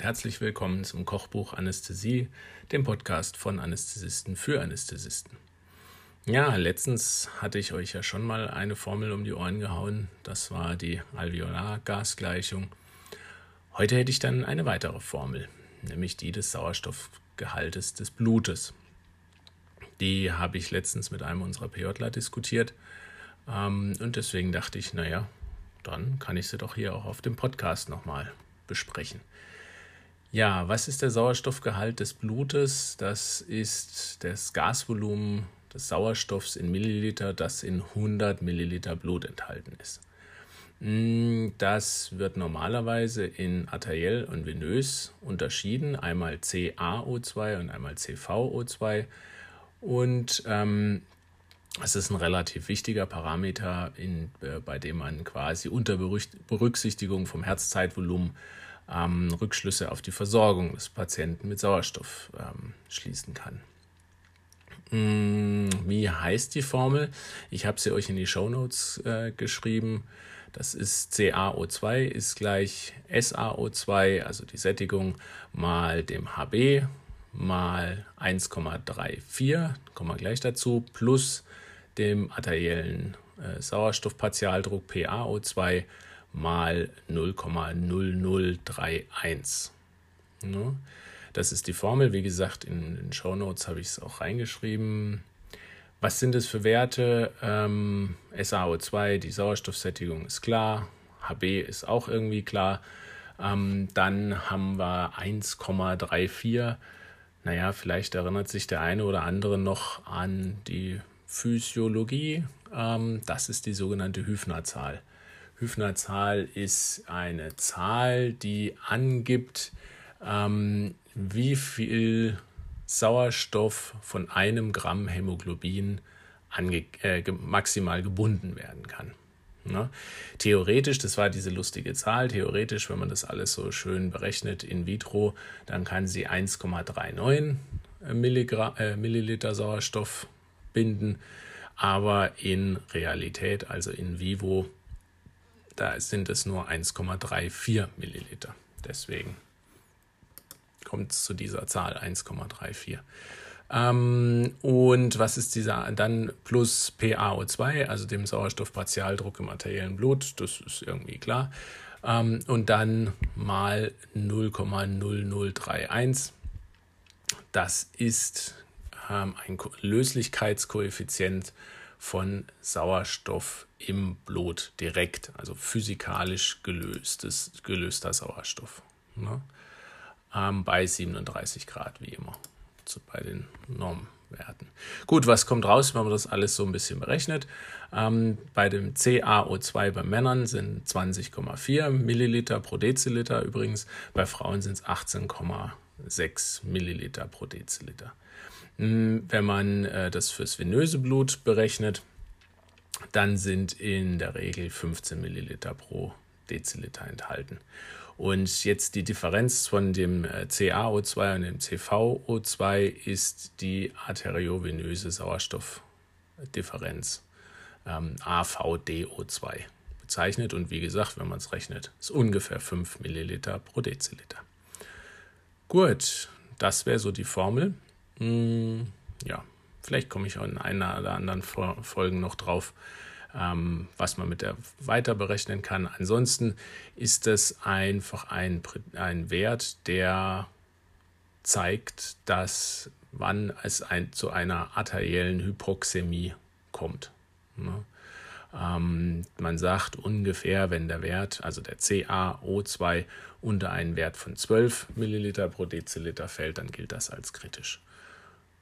herzlich willkommen zum Kochbuch Anästhesie, dem Podcast von Anästhesisten für Anästhesisten. Ja, letztens hatte ich euch ja schon mal eine Formel um die Ohren gehauen, das war die Alveolargasgleichung. Heute hätte ich dann eine weitere Formel, nämlich die des Sauerstoffgehaltes des Blutes. Die habe ich letztens mit einem unserer PJler diskutiert ähm, und deswegen dachte ich, naja, dann kann ich sie doch hier auch auf dem Podcast nochmal besprechen. Ja, was ist der Sauerstoffgehalt des Blutes? Das ist das Gasvolumen des Sauerstoffs in Milliliter, das in 100 Milliliter Blut enthalten ist. Mm, das wird normalerweise in arteriell und venös unterschieden, einmal CaO2 und einmal CVO2. Und ähm, es ist ein relativ wichtiger Parameter, in, äh, bei dem man quasi unter Berücksichtigung vom Herzzeitvolumen ähm, Rückschlüsse auf die Versorgung des Patienten mit Sauerstoff ähm, schließen kann. Mm, wie heißt die Formel? Ich habe sie euch in die Show Notes äh, geschrieben. Das ist CaO2 ist gleich SaO2, also die Sättigung, mal dem HB mal 1,34, kommen wir gleich dazu, plus dem arteriellen äh, Sauerstoffpartialdruck PaO2 mal 0,0031. Ne? Das ist die Formel. Wie gesagt, in den Show Notes habe ich es auch reingeschrieben. Was sind es für Werte? Ähm, SaO2, die Sauerstoffsättigung ist klar. HB ist auch irgendwie klar. Ähm, dann haben wir 1,34. Naja, vielleicht erinnert sich der eine oder andere noch an die Physiologie. Ähm, das ist die sogenannte Hüfner-Zahl. Hüfner-Zahl ist eine Zahl, die angibt, ähm, wie viel Sauerstoff von einem Gramm Hämoglobin äh, maximal gebunden werden kann. Ne? Theoretisch, das war diese lustige Zahl, theoretisch, wenn man das alles so schön berechnet in vitro, dann kann sie 1,39 äh, Milliliter Sauerstoff binden, aber in Realität, also in vivo, da sind es nur 1,34 Milliliter. Deswegen kommt es zu dieser Zahl 1,34. Ähm, und was ist dieser dann plus PaO2, also dem Sauerstoffpartialdruck im arteriellen Blut, das ist irgendwie klar. Ähm, und dann mal 0,0031. Das ist ähm, ein Löslichkeitskoeffizient von Sauerstoff im Blut direkt, also physikalisch gelöstes, gelöster Sauerstoff. Ne? Ähm, bei 37 Grad, wie immer, zu, bei den Normwerten. Gut, was kommt raus, wenn man das alles so ein bisschen berechnet? Ähm, bei dem CaO2 bei Männern sind 20,4 Milliliter pro Deziliter übrigens, bei Frauen sind es 18,6 Milliliter pro Deziliter. Hm, wenn man äh, das fürs venöse Blut berechnet, dann sind in der Regel 15 Milliliter pro Deziliter enthalten. Und jetzt die Differenz von dem äh, CaO2 und dem CVO2 ist die arteriovenöse Sauerstoffdifferenz, ähm, AVDO2 bezeichnet. Und wie gesagt, wenn man es rechnet, ist ungefähr 5 Milliliter pro Deziliter. Gut, das wäre so die Formel. Hm, ja, vielleicht komme ich auch in einer oder anderen Folgen noch drauf, ähm, was man mit der weiter berechnen kann. Ansonsten ist es einfach ein, ein Wert, der zeigt, dass wann es ein, zu einer arteriellen Hypoxämie kommt. Ne? Ähm, man sagt ungefähr, wenn der Wert, also der CaO2, unter einen Wert von 12 Milliliter pro Deziliter fällt, dann gilt das als kritisch.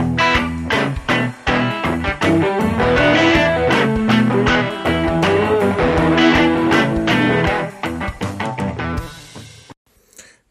Thank you.